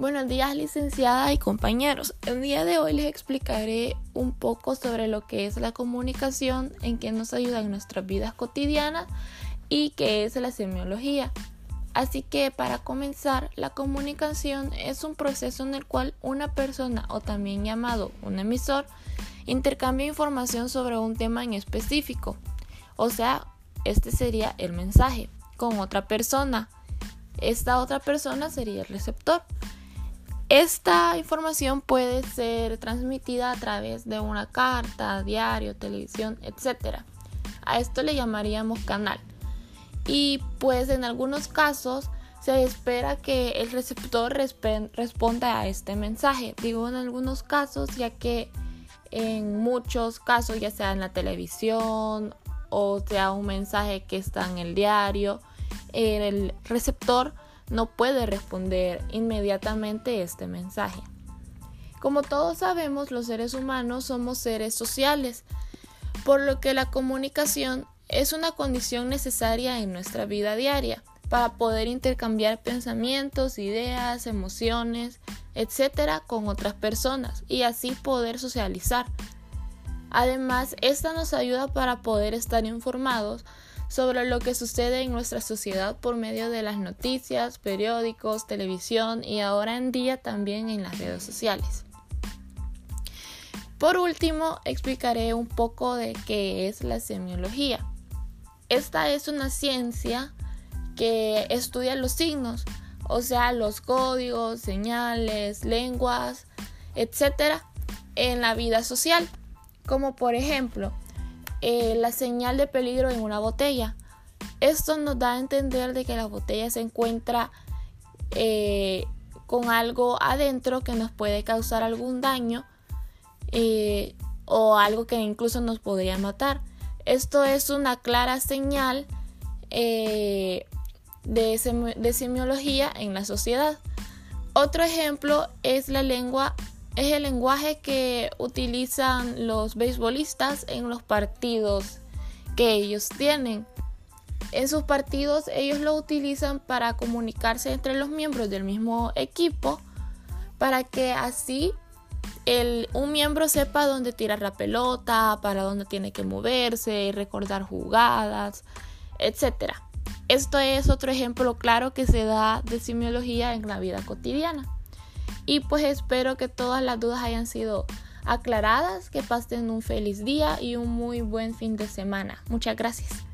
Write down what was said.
Buenos días licenciada y compañeros. El día de hoy les explicaré un poco sobre lo que es la comunicación, en qué nos ayuda en nuestras vidas cotidianas y qué es la semiología. Así que para comenzar, la comunicación es un proceso en el cual una persona o también llamado un emisor intercambia información sobre un tema en específico. O sea, este sería el mensaje con otra persona. Esta otra persona sería el receptor. Esta información puede ser transmitida a través de una carta, diario, televisión, etc. A esto le llamaríamos canal. Y pues en algunos casos se espera que el receptor responda a este mensaje. Digo en algunos casos ya que en muchos casos, ya sea en la televisión o sea un mensaje que está en el diario, el receptor no puede responder inmediatamente este mensaje. Como todos sabemos, los seres humanos somos seres sociales, por lo que la comunicación es una condición necesaria en nuestra vida diaria para poder intercambiar pensamientos, ideas, emociones, etcétera, con otras personas y así poder socializar. Además, esta nos ayuda para poder estar informados sobre lo que sucede en nuestra sociedad por medio de las noticias, periódicos, televisión y ahora en día también en las redes sociales. Por último, explicaré un poco de qué es la semiología. Esta es una ciencia que estudia los signos, o sea, los códigos, señales, lenguas, etcétera, en la vida social, como por ejemplo eh, la señal de peligro en una botella. Esto nos da a entender de que la botella se encuentra eh, con algo adentro que nos puede causar algún daño eh, o algo que incluso nos podría matar. Esto es una clara señal de, semiología en la sociedad. Otro ejemplo es la lengua es el lenguaje que utilizan los beisbolistas en los partidos que ellos tienen. En sus partidos ellos lo utilizan para comunicarse entre los miembros del mismo equipo para que así el, un miembro sepa dónde tirar la pelota, para dónde tiene que moverse, recordar jugadas, etc. Esto es otro ejemplo claro que se da de semiología en la vida cotidiana. Y pues espero que todas las dudas hayan sido aclaradas, que pasen un feliz día y un muy buen fin de semana. Muchas gracias.